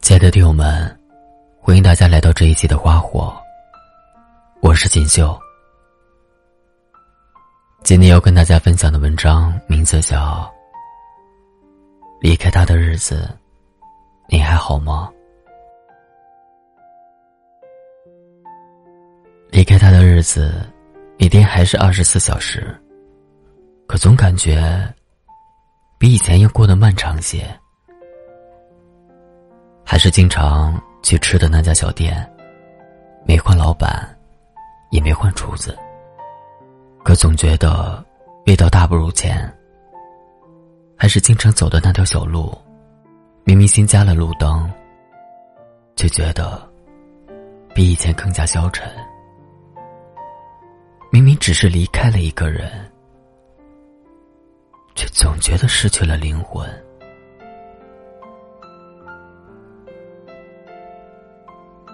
亲爱的听友们，欢迎大家来到这一期的《花火》，我是锦绣。今天要跟大家分享的文章名字叫《离开他的日子》，你还好吗？离开他的日子，一天还是二十四小时，可总感觉比以前要过得漫长些。还是经常去吃的那家小店，没换老板，也没换厨子。可总觉得味道大不如前。还是经常走的那条小路，明明新加了路灯，却觉得比以前更加消沉。明明只是离开了一个人，总觉得失去了灵魂。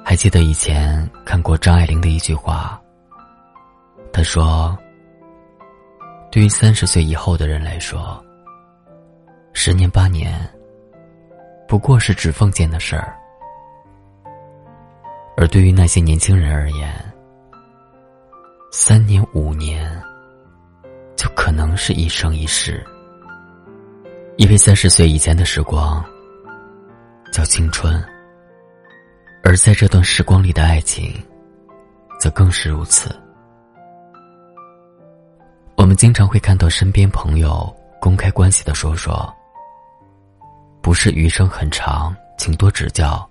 还记得以前看过张爱玲的一句话，她说：“对于三十岁以后的人来说，十年八年不过是指缝间的事儿；而对于那些年轻人而言，三年五年就可能是一生一世。因为三十岁以前的时光叫青春。”而在这段时光里的爱情，则更是如此。我们经常会看到身边朋友公开关系的说说：“不是余生很长，请多指教。”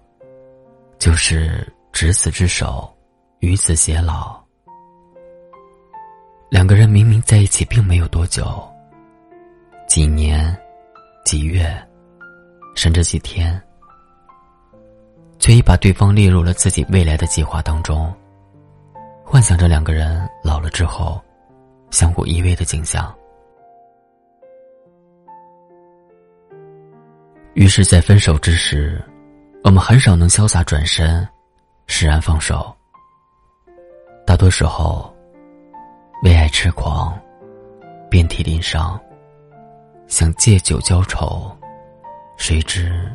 就是执子之手，与子偕老。两个人明明在一起并没有多久，几年、几月，甚至几天。却已把对方列入了自己未来的计划当中，幻想着两个人老了之后相互依偎的景象。于是，在分手之时，我们很少能潇洒转身，释然放手。大多时候，为爱痴狂，遍体鳞伤，想借酒浇愁，谁知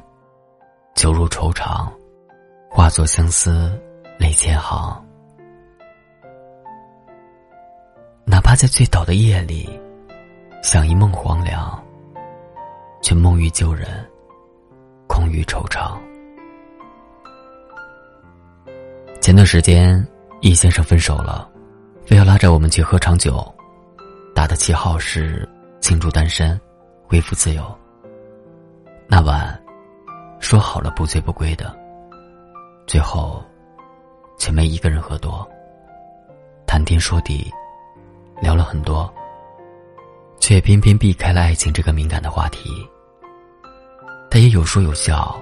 酒入愁肠。化作相思泪千行，哪怕在醉倒的夜里，想一梦黄粱，却梦遇旧人，空余惆怅。前段时间，易先生分手了，非要拉着我们去喝场酒，打的旗号是庆祝单身，恢复自由。那晚，说好了不醉不归的。最后，却没一个人喝多。谈天说地，聊了很多，却偏偏避开了爱情这个敏感的话题。他也有说有笑，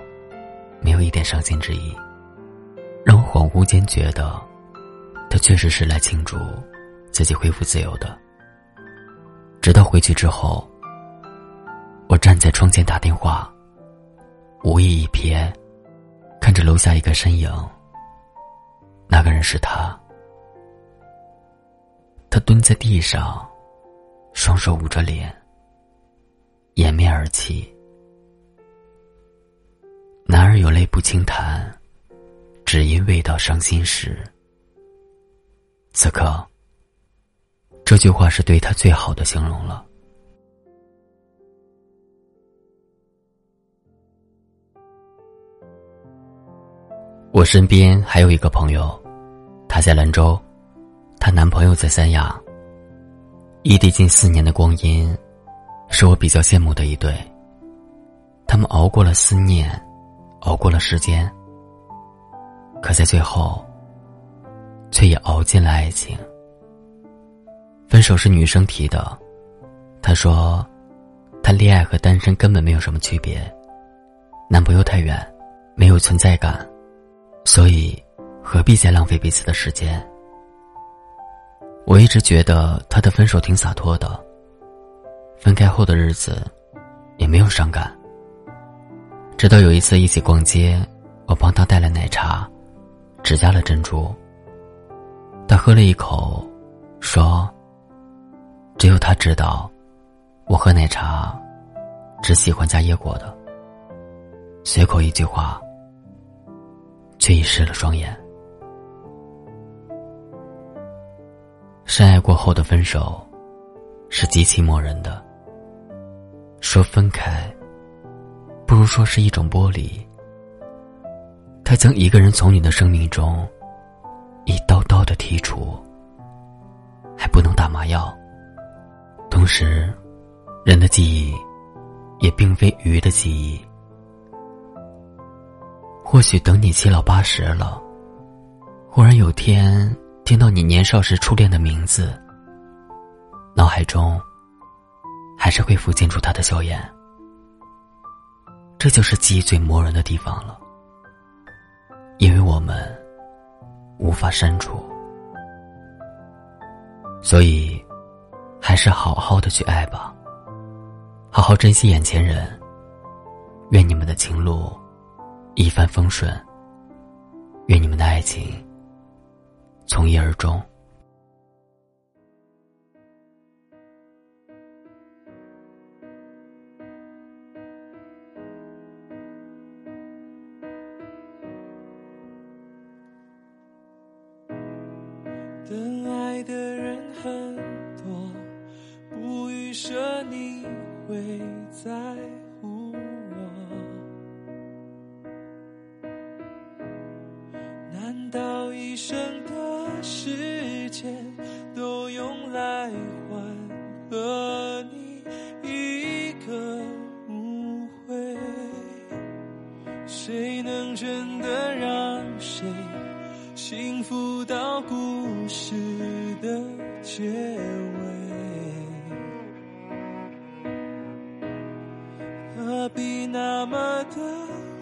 没有一点伤心之意，让我恍惚间觉得，他确实是来庆祝自己恢复自由的。直到回去之后，我站在窗前打电话，无意一瞥。看着楼下一个身影，那个人是他。他蹲在地上，双手捂着脸，掩面而泣。男儿有泪不轻弹，只因未到伤心时。此刻，这句话是对他最好的形容了。我身边还有一个朋友，她在兰州，她男朋友在三亚。异地近四年的光阴，是我比较羡慕的一对。他们熬过了思念，熬过了时间，可在最后，却也熬进了爱情。分手是女生提的，她说，谈恋爱和单身根本没有什么区别，男朋友太远，没有存在感。所以，何必再浪费彼此的时间？我一直觉得他的分手挺洒脱的。分开后的日子，也没有伤感。直到有一次一起逛街，我帮他带了奶茶，只加了珍珠。他喝了一口，说：“只有他知道，我喝奶茶只喜欢加椰果的，随口一句话，却已湿了双眼。深爱过后的分手，是极其磨人的。说分开，不如说是一种剥离。他将一个人从你的生命中一刀刀的剔除，还不能打麻药。同时，人的记忆也并非鱼的记忆。或许等你七老八十了，忽然有天听到你年少时初恋的名字，脑海中还是会浮现出他的笑颜。这就是记忆最磨人的地方了，因为我们无法删除，所以。还是好好的去爱吧，好好珍惜眼前人。愿你们的情路一帆风顺，愿你们的爱情从一而终。等爱的人很多。不预设你会在换和你一个误会？谁能真的让谁幸福到故事的结尾？何必那么的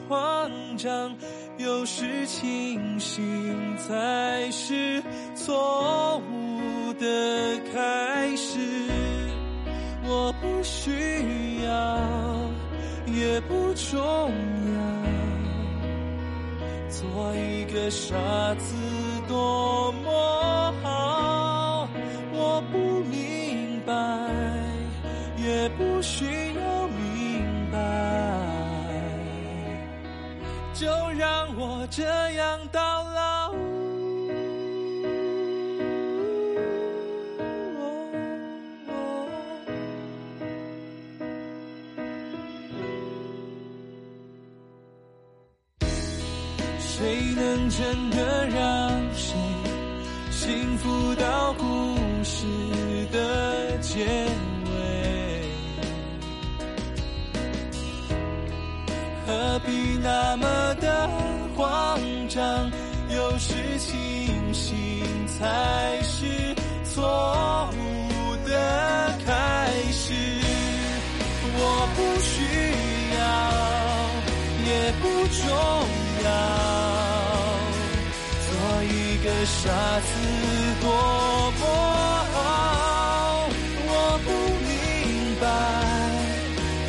慌张？有时清醒才是错误的开始。我不需要，也不重要。做一个傻子多么好，我不明白，也不需要明白。就让我这样到老。幸福到故事的结尾？何必那么的慌张？有时清醒才傻子多么好，我不明白，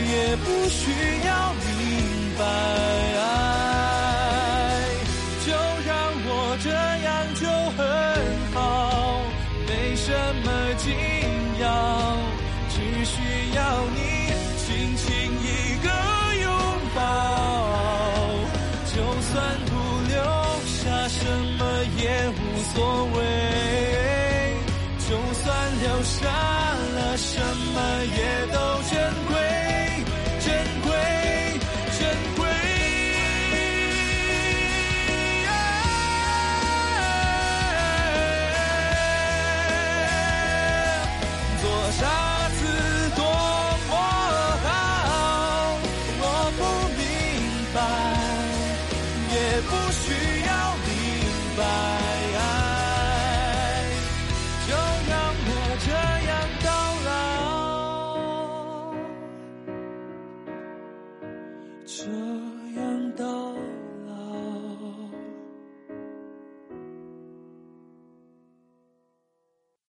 也不需要。